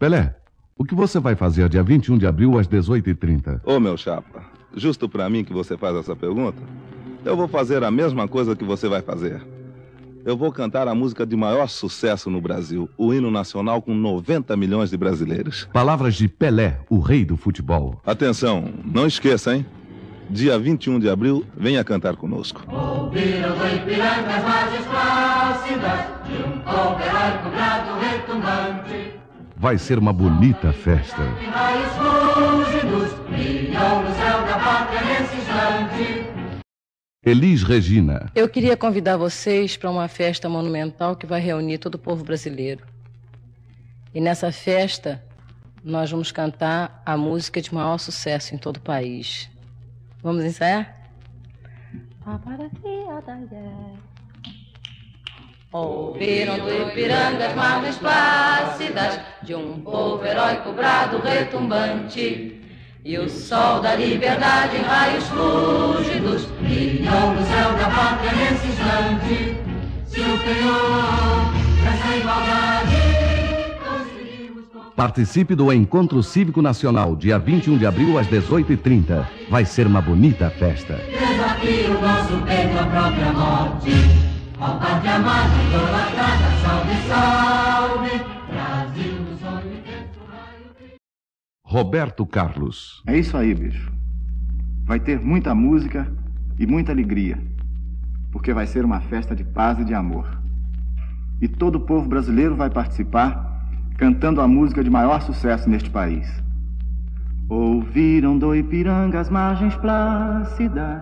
Pelé, o que você vai fazer dia 21 de abril às 18h30? Ô, meu chapa, justo pra mim que você faz essa pergunta, eu vou fazer a mesma coisa que você vai fazer. Eu vou cantar a música de maior sucesso no Brasil, o hino nacional com 90 milhões de brasileiros. Palavras de Pelé, o rei do futebol. Atenção, não esqueça, hein? Dia 21 de abril, venha cantar conosco. Ouviram do Ipiranga as margens plácidas de um povo heróico brado retumbante. Vai ser uma bonita festa. Da instante. Elis Regina. Eu queria convidar vocês para uma festa monumental que vai reunir todo o povo brasileiro. E nessa festa, nós vamos cantar a música de maior sucesso em todo o país. Vamos ensaiar? Ouviram do Ipiranga as margens plácidas de um povo heróico brado retumbante. E o sol da liberdade em raios fúlgidos brilhou no céu da pátria nesse instante. Se o Penhor essa igualdade conseguimos Participe do Encontro Cívico Nacional, dia 21 de abril às 18h30. Vai ser uma bonita festa. desafio o nosso peito à própria morte. Ó pátria amada, idolatrada, salve, salve. Brasil sonho intenso, raio Roberto Carlos. É isso aí, bicho. Vai ter muita música e muita alegria, porque vai ser uma festa de paz e de amor. E todo o povo brasileiro vai participar, cantando a música de maior sucesso neste país. Ouviram do Ipiranga as margens plácidas